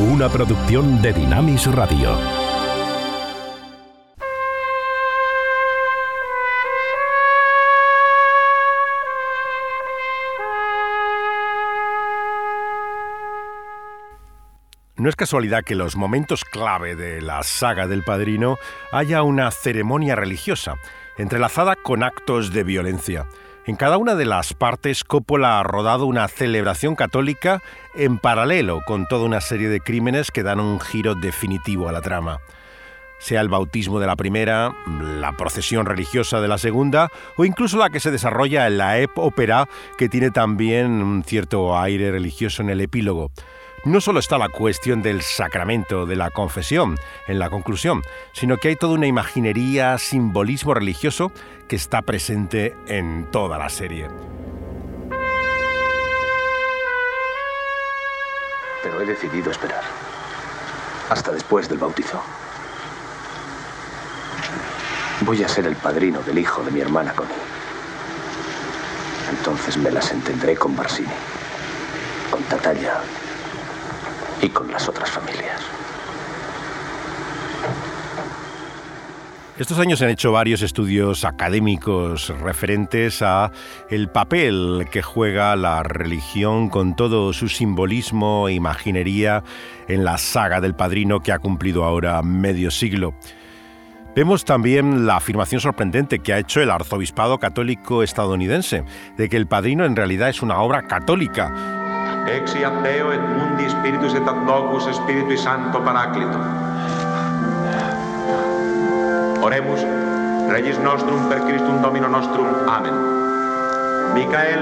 una producción de Dinamis Radio. No es casualidad que los momentos clave de la saga del Padrino haya una ceremonia religiosa, entrelazada con actos de violencia. En cada una de las partes, Coppola ha rodado una celebración católica en paralelo con toda una serie de crímenes que dan un giro definitivo a la trama. Sea el bautismo de la primera, la procesión religiosa de la segunda o incluso la que se desarrolla en la ep ópera que tiene también un cierto aire religioso en el epílogo no solo está la cuestión del sacramento de la confesión en la conclusión, sino que hay toda una imaginería, simbolismo religioso que está presente en toda la serie. Pero he decidido esperar. Hasta después del bautizo. Voy a ser el padrino del hijo de mi hermana Connie. Entonces me las entendré con Barsini, con Tatalla y con las otras familias. Estos años se han hecho varios estudios académicos referentes a el papel que juega la religión con todo su simbolismo e imaginería en la saga del Padrino que ha cumplido ahora medio siglo. Vemos también la afirmación sorprendente que ha hecho el arzobispado católico estadounidense de que El Padrino en realidad es una obra católica Ex iateo et mundi spiritus et ad logos spiritus santo paraclito. Oremus, Regis nostrum per Christum Domino nostrum. Amen. Micael,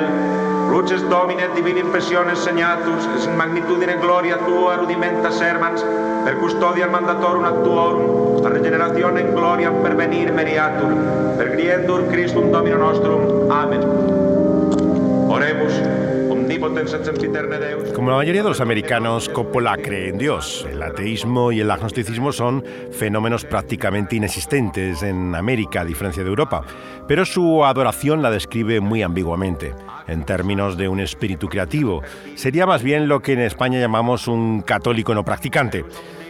Luces Domine et divini impressiones segnatus, es in magnitudine gloria tua rudimenta servans, per custodia mandatorum ad tuorum, a regenerazione in gloria per venir meriatur, per griendur Christum Domino nostrum. Amen. Oremus, como la mayoría de los americanos, Coppola cree en Dios. El ateísmo y el agnosticismo son fenómenos prácticamente inexistentes en América, a diferencia de Europa. Pero su adoración la describe muy ambiguamente, en términos de un espíritu creativo. Sería más bien lo que en España llamamos un católico no practicante.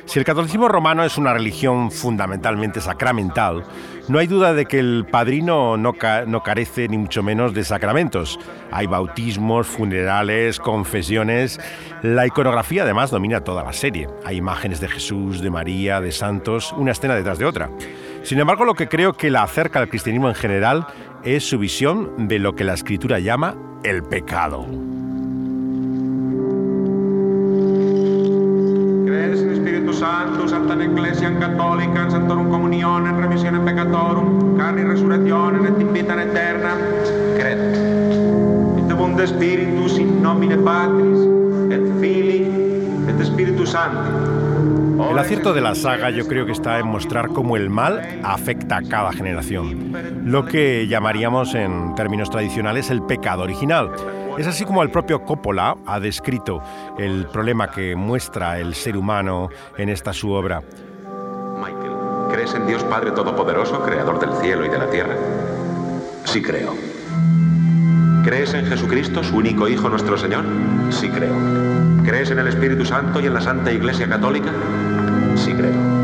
Si el catolicismo romano es una religión fundamentalmente sacramental, no hay duda de que el padrino no, no, carece ni mucho menos de sacramentos. Hay bautismos, funerales, confesiones. La iconografía además domina toda la serie. Hay imágenes de Jesús, de María, de santos, una escena detrás de otra. Sin embargo, lo que creo que la acerca al cristianismo en general es su visión de lo que la escritura llama el pecado. Sancti. El acierto de la saga yo creo que está en mostrar cómo el mal afecta a cada generación, lo que llamaríamos en términos tradicionales el pecado original es así como el propio Coppola ha descrito el problema que muestra el ser humano en esta su obra. Michael, ¿crees en Dios Padre Todopoderoso, creador del cielo y de la tierra? Sí creo. ¿Crees en Jesucristo, su único Hijo, nuestro Señor? Sí creo. ¿Crees en el Espíritu Santo y en la Santa Iglesia Católica? Sí creo.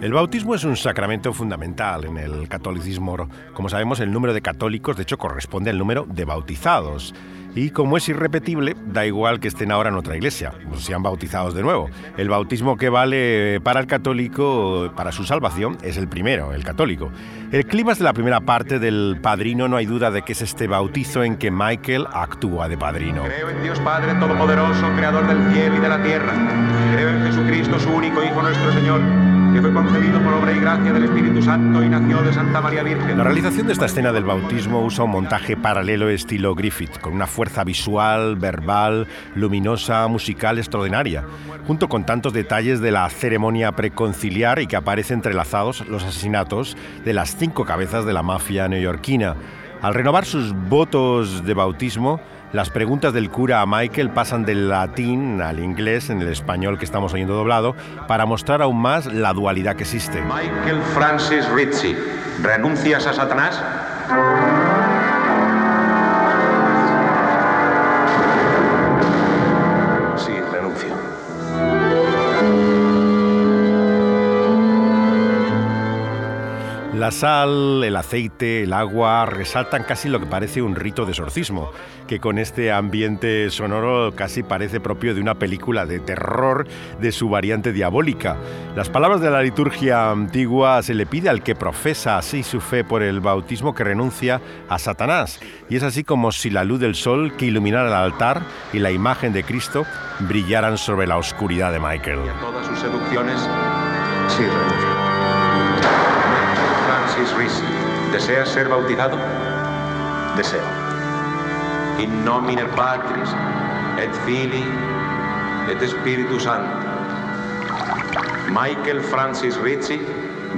El bautismo es un sacramento fundamental en el catolicismo. Como sabemos, el número de católicos, de hecho, corresponde al número de bautizados. Y como es irrepetible, da igual que estén ahora en otra iglesia, o sean bautizados de nuevo. El bautismo que vale para el católico, para su salvación, es el primero, el católico. El clima es de la primera parte del Padrino, no hay duda de que es este bautizo en que Michael actúa de padrino. Creo en Dios Padre Todopoderoso, Creador del cielo y de la tierra. Creo en Jesucristo, su único Hijo, nuestro Señor que fue concebido por obra y gracia del Espíritu Santo y nació de Santa María Virgen. La realización de esta escena del bautismo usa un montaje paralelo estilo Griffith, con una fuerza visual, verbal, luminosa, musical extraordinaria, junto con tantos detalles de la ceremonia preconciliar y que aparecen entrelazados los asesinatos de las cinco cabezas de la mafia neoyorquina. Al renovar sus votos de bautismo, las preguntas del cura a Michael pasan del latín al inglés en el español que estamos oyendo doblado para mostrar aún más la dualidad que existe. Michael Francis Ritchie, ¿renuncias a Satanás? Sal, el aceite, el agua resaltan casi lo que parece un rito de exorcismo, que con este ambiente sonoro casi parece propio de una película de terror de su variante diabólica. Las palabras de la liturgia antigua se le pide al que profesa así su fe por el bautismo que renuncia a Satanás, y es así como si la luz del sol que iluminara el altar y la imagen de Cristo brillaran sobre la oscuridad de Michael. Todas sus seducciones, Sí, Risi, ¿deseas ser bautizado? Deseo. In nomine Patris, et Filii, et Spiritus Sancti. Michael Francis Rizzi,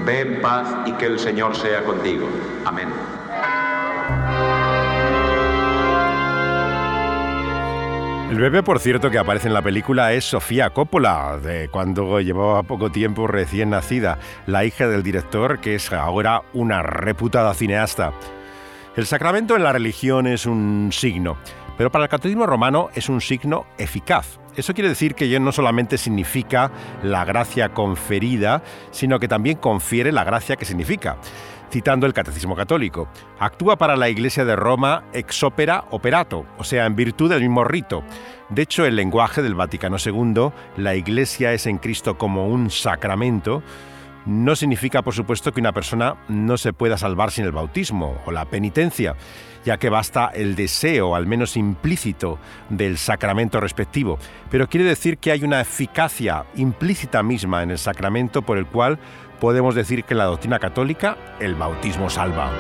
ve en paz y que el Señor sea contigo. Amén. El bebé, por cierto, que aparece en la película es Sofía Coppola, de cuando llevaba poco tiempo recién nacida, la hija del director, que es ahora una reputada cineasta. El sacramento en la religión es un signo, pero para el catolicismo romano es un signo eficaz. Eso quiere decir que no solamente significa la gracia conferida, sino que también confiere la gracia que significa citando el Catecismo Católico. Actúa para la Iglesia de Roma ex opera operato, o sea, en virtud del mismo rito. De hecho, el lenguaje del Vaticano II, la Iglesia es en Cristo como un sacramento, no significa, por supuesto, que una persona no se pueda salvar sin el bautismo o la penitencia, ya que basta el deseo, al menos implícito, del sacramento respectivo. Pero quiere decir que hay una eficacia implícita misma en el sacramento por el cual podemos decir que en la doctrina católica el bautismo salva.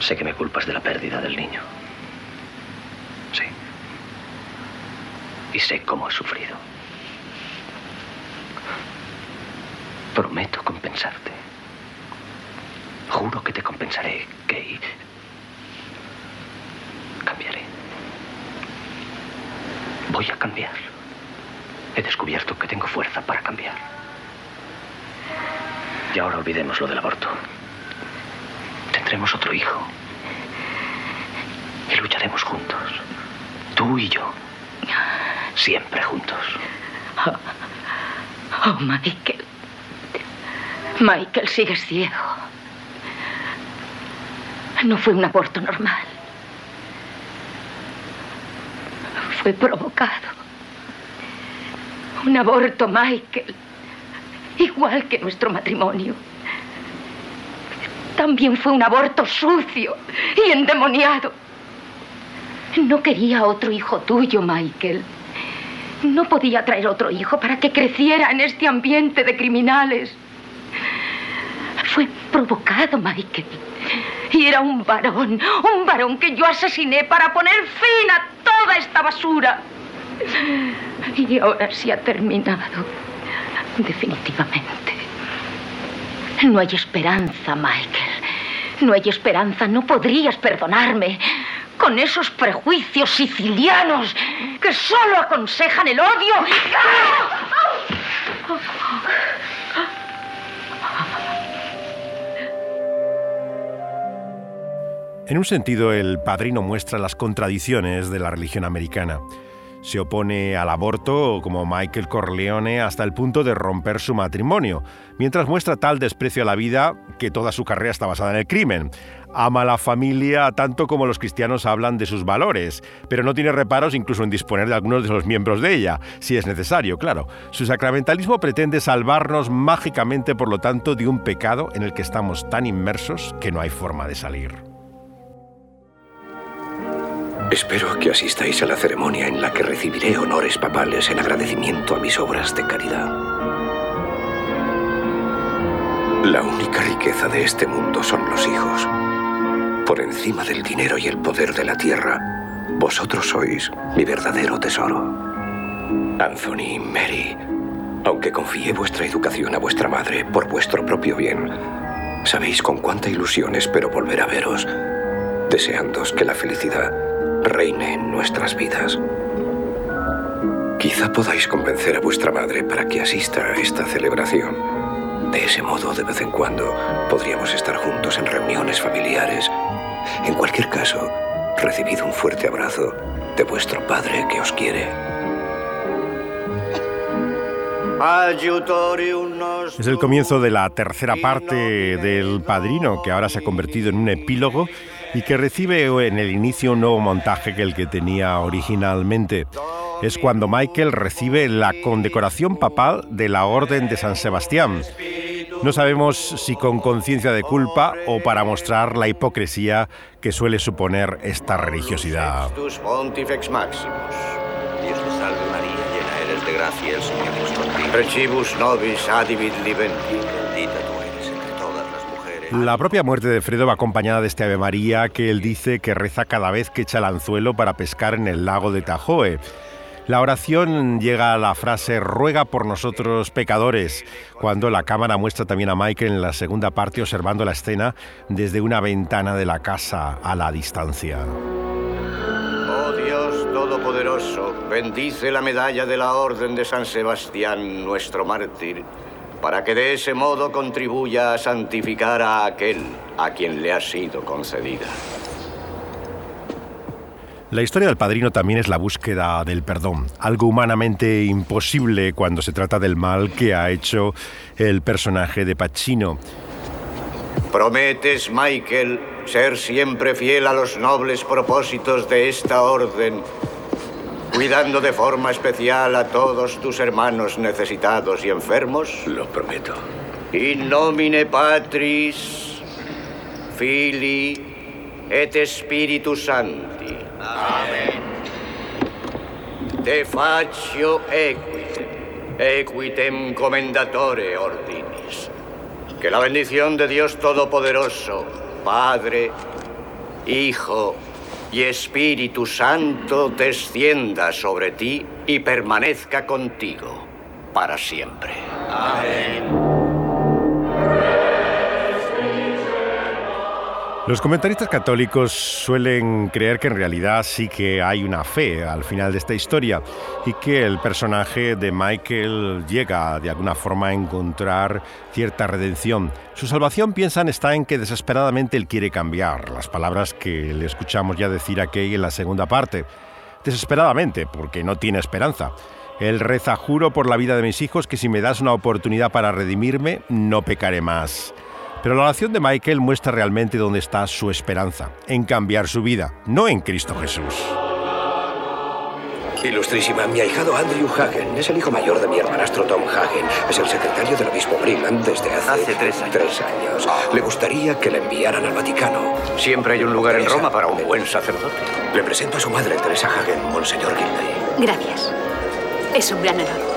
Sé que me culpas de la pérdida del niño. Sí. Y sé cómo has sufrido. Prometo compensarte. Juro que te compensaré, Kay. Voy a cambiar. He descubierto que tengo fuerza para cambiar. Y ahora olvidemos lo del aborto. Tendremos otro hijo. Y lucharemos juntos. Tú y yo. Siempre juntos. Oh, Michael. Michael, sigues ciego. No fue un aborto normal. Fue provocado. Un aborto, Michael. Igual que nuestro matrimonio. También fue un aborto sucio y endemoniado. No quería otro hijo tuyo, Michael. No podía traer otro hijo para que creciera en este ambiente de criminales. Fue provocado, Michael. Y era un varón, un varón que yo asesiné para poner fin a toda esta basura. Y ahora sí ha terminado. Definitivamente. No hay esperanza, Michael. No hay esperanza. No podrías perdonarme con esos prejuicios sicilianos que solo aconsejan el odio. En un sentido, el padrino muestra las contradicciones de la religión americana. Se opone al aborto, como Michael Corleone, hasta el punto de romper su matrimonio, mientras muestra tal desprecio a la vida que toda su carrera está basada en el crimen. Ama a la familia tanto como los cristianos hablan de sus valores, pero no tiene reparos incluso en disponer de algunos de los miembros de ella, si es necesario, claro. Su sacramentalismo pretende salvarnos mágicamente, por lo tanto, de un pecado en el que estamos tan inmersos que no hay forma de salir. Espero que asistáis a la ceremonia en la que recibiré honores papales en agradecimiento a mis obras de caridad. La única riqueza de este mundo son los hijos. Por encima del dinero y el poder de la tierra, vosotros sois mi verdadero tesoro. Anthony y Mary, aunque confié vuestra educación a vuestra madre por vuestro propio bien, sabéis con cuánta ilusión espero volver a veros, deseándoos que la felicidad reine en nuestras vidas. Quizá podáis convencer a vuestra madre para que asista a esta celebración. De ese modo, de vez en cuando, podríamos estar juntos en reuniones familiares. En cualquier caso, recibid un fuerte abrazo de vuestro padre que os quiere. Es el comienzo de la tercera parte del Padrino, que ahora se ha convertido en un epílogo y que recibe en el inicio un nuevo montaje que el que tenía originalmente. Es cuando Michael recibe la condecoración papal de la Orden de San Sebastián. No sabemos si con conciencia de culpa o para mostrar la hipocresía que suele suponer esta religiosidad. Precibus nobis adivit libendi. La propia muerte de Fredo va acompañada de este Ave María que él dice que reza cada vez que echa el anzuelo para pescar en el lago de Tajoe. La oración llega a la frase ruega por nosotros pecadores, cuando la cámara muestra también a Michael en la segunda parte observando la escena desde una ventana de la casa a la distancia. Oh Dios Todopoderoso, bendice la medalla de la Orden de San Sebastián, nuestro mártir, para que de ese modo contribuya a santificar a aquel a quien le ha sido concedida. La historia del padrino también es la búsqueda del perdón, algo humanamente imposible cuando se trata del mal que ha hecho el personaje de Pacino. ¿Prometes, Michael, ser siempre fiel a los nobles propósitos de esta orden, cuidando de forma especial a todos tus hermanos necesitados y enfermos? Lo prometo. In nomine Patris, Filii et Spiritus Sancti. Amen. Te faccio equitem, equitem commendatore ordinis. Que la bendición de Dios Todopoderoso, Padre, Hijo y Espíritu Santo descienda sobre ti y permanezca contigo para siempre. Amén. Los comentaristas católicos suelen creer que en realidad sí que hay una fe al final de esta historia y que el personaje de Michael llega de alguna forma a encontrar cierta redención. Su salvación, piensan, está en que desesperadamente él quiere cambiar, las palabras que le escuchamos ya decir a Kay en la segunda parte. Desesperadamente, porque no tiene esperanza. Él reza, juro por la vida de mis hijos que si me das una oportunidad para redimirme, no pecaré más. Pero la oración de Michael muestra realmente dónde está su esperanza, en cambiar su vida, no en Cristo Jesús. Ilustrísima, mi ahijado Andrew Hagen es el hijo mayor de mi hermanastro Tom Hagen. Es el secretario del obispo Brigham desde hace, Hace tres años. tres años. Le gustaría que le enviaran al Vaticano. Siempre hay un lugar en Roma para un buen sacerdote. Le presento a su madre, Teresa Hagen, Monseñor Gilday. Gracias. Es un gran honor.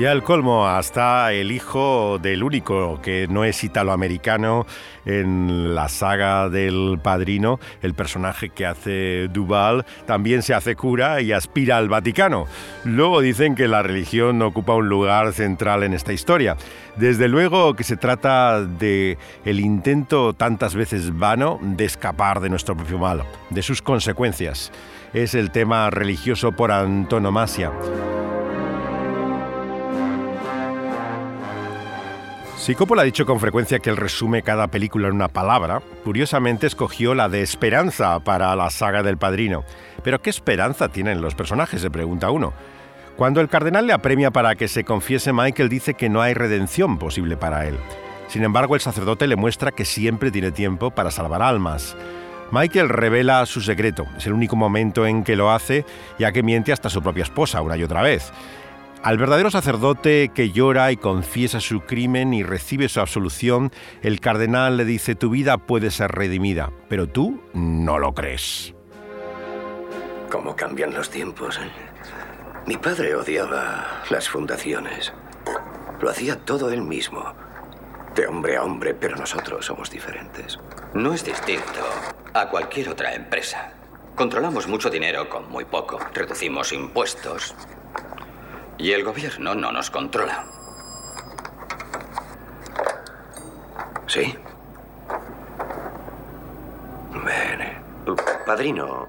Y al colmo, hasta el hijo del único que no es italoamericano en la saga del padrino, el personaje que hace Duval, también se hace cura y aspira al Vaticano. Luego dicen que la religión ocupa un lugar central en esta historia. Desde luego que se trata de el intento tantas veces vano de escapar de nuestro propio mal, de sus consecuencias. Es el tema religioso por antonomasia. Si Coppola ha dicho con frecuencia que él resume cada película en una palabra, curiosamente escogió la de esperanza para la saga del padrino. Pero ¿qué esperanza tienen los personajes? se pregunta uno. Cuando el cardenal le apremia para que se confiese, Michael dice que no hay redención posible para él. Sin embargo, el sacerdote le muestra que siempre tiene tiempo para salvar almas. Michael revela su secreto. Es el único momento en que lo hace, ya que miente hasta su propia esposa una y otra vez. Al verdadero sacerdote que llora y confiesa su crimen y recibe su absolución, el cardenal le dice, tu vida puede ser redimida, pero tú no lo crees. ¿Cómo cambian los tiempos? eh? Mi padre odiaba las fundaciones. Lo hacía todo él mismo. De hombre a hombre, pero nosotros somos diferentes. No es distinto a cualquier otra empresa. Controlamos mucho dinero con muy poco. Reducimos impuestos. Y el gobierno no nos controla. ¿Sí? Bene. Padrino.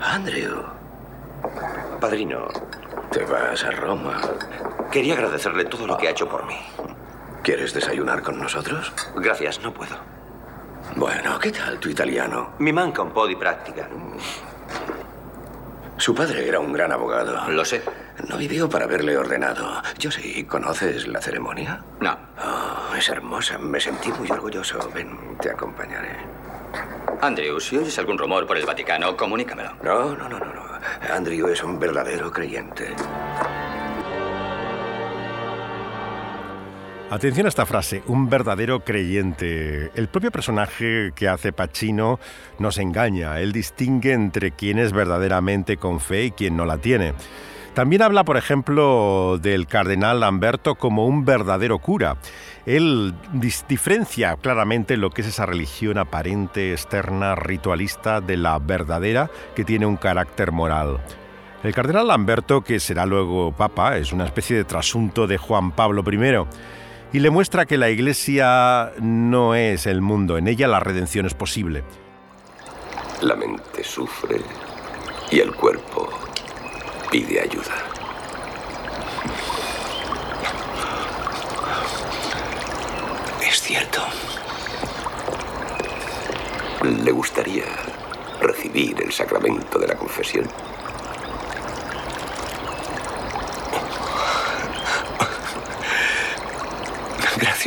Andrew, Padrino. te vas a Roma. Quería agradecerle todo lo que ha hecho por mí. ¿Quieres desayunar con nosotros? Gracias, no puedo. Bueno, ¿qué tal tu italiano? Mi manca un po' di pratica. Su padre era un gran abogado. Lo sé. No vivió para haberle ordenado. Yo sí. ¿Conoces la ceremonia? No. Oh, es hermosa. Me sentí muy orgulloso. Ven, te acompañaré. Andrew, si oyes algún rumor por el Vaticano, comunícamelo. No, no, no, no. no. Andrew es un verdadero creyente. Atención a esta frase, un verdadero creyente. El propio personaje que hace Pacino nos engaña. Él distingue entre quien es verdaderamente con fe y quien no la tiene. También habla, por ejemplo, del cardenal Lamberto como un verdadero cura. Él diferencia claramente lo que es esa religión aparente, externa, ritualista, de la verdadera, que tiene un carácter moral. El cardenal Lamberto, que será luego papa, es una especie de trasunto de Juan Pablo I y le muestra que la Iglesia no es el mundo, en ella la redención es posible. La mente sufre y el cuerpo pide ayuda. Es cierto. ¿Le gustaría recibir el sacramento de la confesión?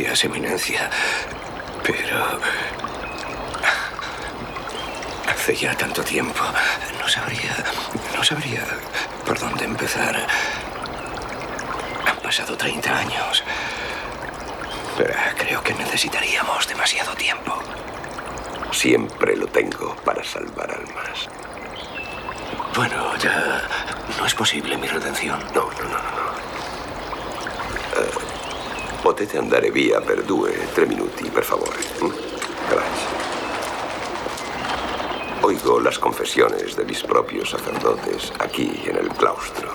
Gracias, Eminencia. Pero... Hace ya tanto tiempo. No sabría... No sabría por dónde empezar. Han pasado 30 años. Pero creo que necesitaríamos demasiado tiempo. Siempre lo tengo para salvar almas. Bueno, ya no es posible mi redención. No, no, no, no. Potete andare via per due, tre minuti, per favore. Gracias. Oigo las confesiones de mis propios sacerdotes aquí en el claustro.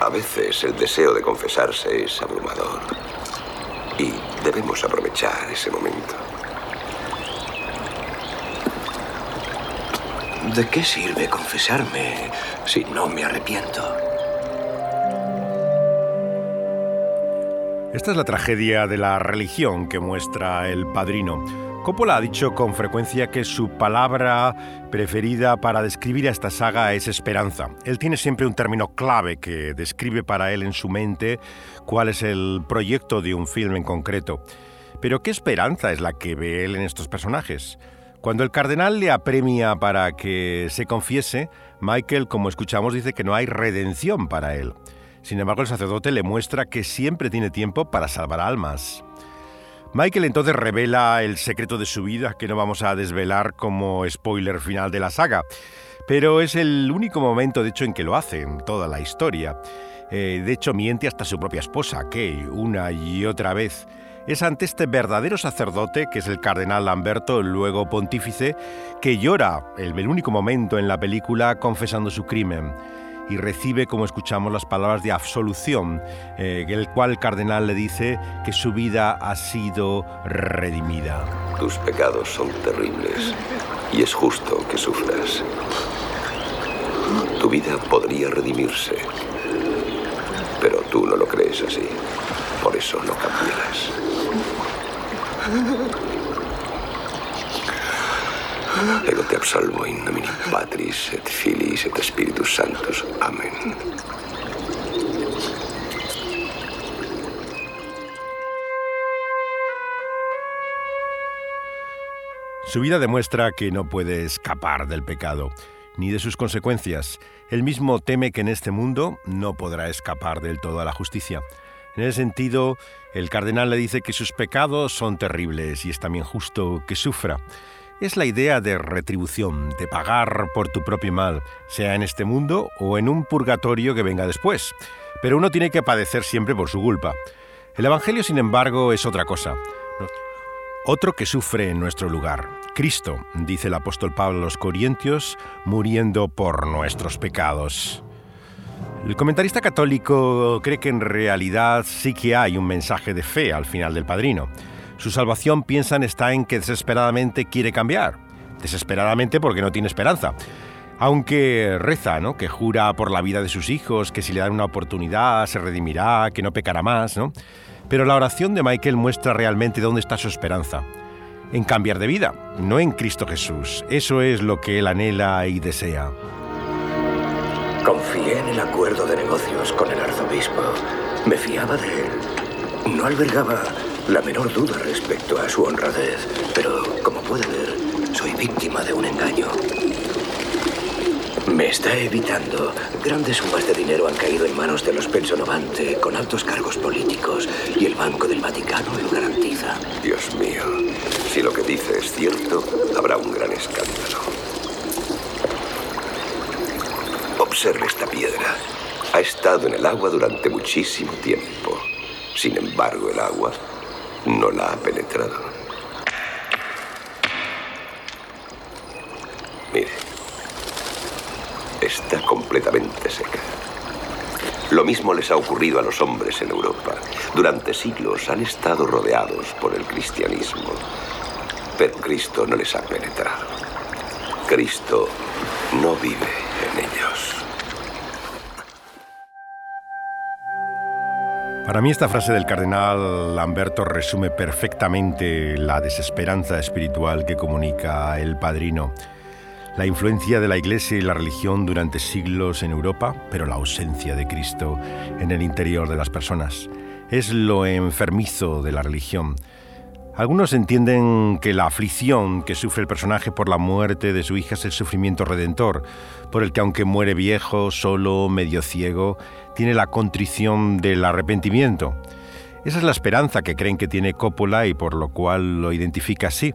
A veces el deseo de confesarse es abrumador y debemos aprovechar ese momento. ¿De qué sirve confesarme si no me arrepiento? Esta es la tragedia de la religión que muestra el padrino. Coppola ha dicho con frecuencia que su palabra preferida para describir a esta saga es esperanza. Él tiene siempre un término clave que describe para él en su mente cuál es el proyecto de un film en concreto. Pero ¿qué esperanza es la que ve él en estos personajes? Cuando el cardenal le apremia para que se confiese, Michael, como escuchamos, dice que no hay redención para él. Sin embargo, el sacerdote le muestra que siempre tiene tiempo para salvar almas. Michael entonces revela el secreto de su vida que no vamos a desvelar como spoiler final de la saga, pero es el único momento de hecho en que lo hace en toda la historia. Eh, de hecho miente hasta su propia esposa, Kay, una y otra vez. Es ante este verdadero sacerdote, que es el cardenal Lamberto, luego pontífice, que llora, el, el único momento en la película, confesando su crimen y recibe, como escuchamos, las palabras de absolución, eh, el cual el cardenal le dice que su vida ha sido redimida. Tus pecados son terribles y es justo que sufras. Tu vida podría redimirse, pero tú no lo crees así. Por eso no cambiarás. Ego te absolvo in nomine Patris et Filis et Spiritus Sanctus. Amén. Su vida demuestra que no puede escapar del pecado, ni de sus consecuencias. Él mismo teme que en este mundo no podrá escapar del todo a la justicia. En ese sentido, el cardenal le dice que sus pecados son terribles y es también justo que sufra es la idea de retribución, de pagar por tu propio mal, sea en este mundo o en un purgatorio que venga después. Pero uno tiene que padecer siempre por su culpa. El Evangelio, sin embargo, es otra cosa. Otro que sufre en nuestro lugar. Cristo, dice el apóstol Pablo a los Corintios, muriendo por nuestros pecados. El comentarista católico cree que en realidad sí que hay un mensaje de fe al final del padrino. Su salvación, piensan, está en que desesperadamente quiere cambiar. Desesperadamente porque no tiene esperanza. Aunque reza, ¿no? Que jura por la vida de sus hijos, que si le dan una oportunidad se redimirá, que no pecará más, ¿no? Pero la oración de Michael muestra realmente dónde está su esperanza. En cambiar de vida, no en Cristo Jesús. Eso es lo que él anhela y desea. Confié en el acuerdo de negocios con el arzobispo. Me fiaba de él. No albergaba la menor duda respecto a su honradez, pero como puede ver, soy víctima de un engaño. Me está evitando. Grandes sumas de dinero han caído en manos de los Pensonovante con altos cargos políticos y el Banco del Vaticano lo garantiza. Dios mío, si lo que dice es cierto, habrá un gran escándalo. Observe esta piedra. Ha estado en el agua durante muchísimo tiempo. Sin embargo, el agua no la ha penetrado. Mire, está completamente seca. Lo mismo les ha ocurrido a los hombres en Europa. Durante siglos han estado rodeados por el cristianismo, pero Cristo no les ha penetrado. Cristo no vive Para mí esta frase del cardenal Lamberto resume perfectamente la desesperanza espiritual que comunica el padrino. La influencia de la Iglesia y la religión durante siglos en Europa, pero la ausencia de Cristo en el interior de las personas. Es lo enfermizo de la religión. Algunos entienden que la aflicción que sufre el personaje por la muerte de su hija es el sufrimiento redentor, por el que aunque muere viejo, solo, medio ciego, tiene la contrición del arrepentimiento. Esa es la esperanza que creen que tiene Coppola y por lo cual lo identifica así.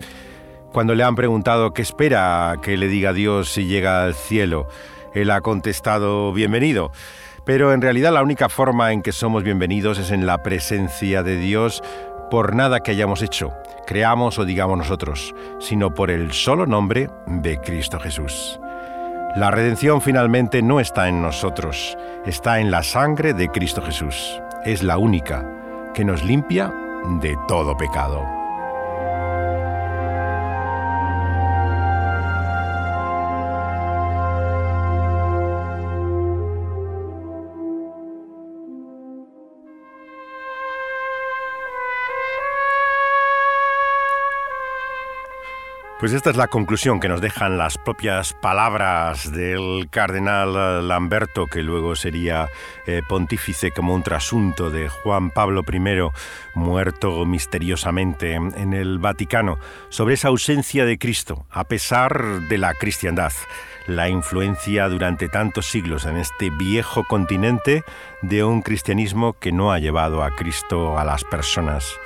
Cuando le han preguntado qué espera que le diga Dios si llega al cielo, él ha contestado bienvenido. Pero en realidad la única forma en que somos bienvenidos es en la presencia de Dios por nada que hayamos hecho, creamos o digamos nosotros, sino por el solo nombre de Cristo Jesús. La redención finalmente no está en nosotros, está en la sangre de Cristo Jesús. Es la única que nos limpia de todo pecado. Pues esta es la conclusión que nos dejan las propias palabras del cardenal Lamberto, que luego sería eh, pontífice como un trasunto de Juan Pablo I, muerto misteriosamente en el Vaticano, sobre esa ausencia de Cristo, a pesar de la cristiandad, la influencia durante tantos siglos en este viejo continente de un cristianismo que no ha llevado a Cristo a las personas.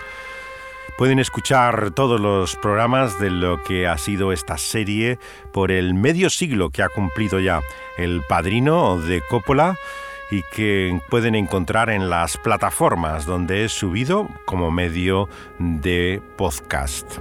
Pueden escuchar todos los programas de lo que ha sido esta serie por el medio siglo que ha cumplido ya el padrino de Coppola y que pueden encontrar en las plataformas donde es subido como medio de podcast.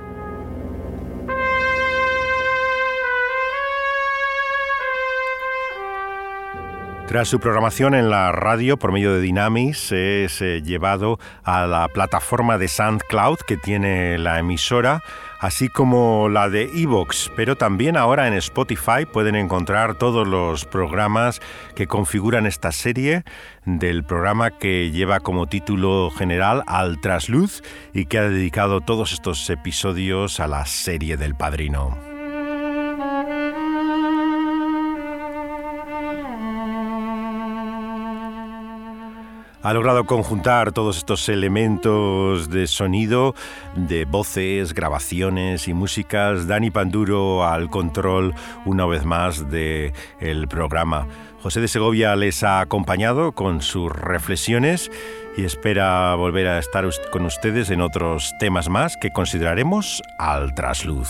Tras su programación en la radio por medio de Dynamis, es eh, llevado a la plataforma de SoundCloud que tiene la emisora, así como la de Evox, pero también ahora en Spotify pueden encontrar todos los programas que configuran esta serie del programa que lleva como título general Al Trasluz y que ha dedicado todos estos episodios a la serie del Padrino. Ha logrado conjuntar todos estos elementos de sonido, de voces, grabaciones y músicas. Dani Panduro al control una vez más del el programa. José de Segovia les ha acompañado con sus reflexiones y espera volver a estar con ustedes en otros temas más que consideraremos al trasluz.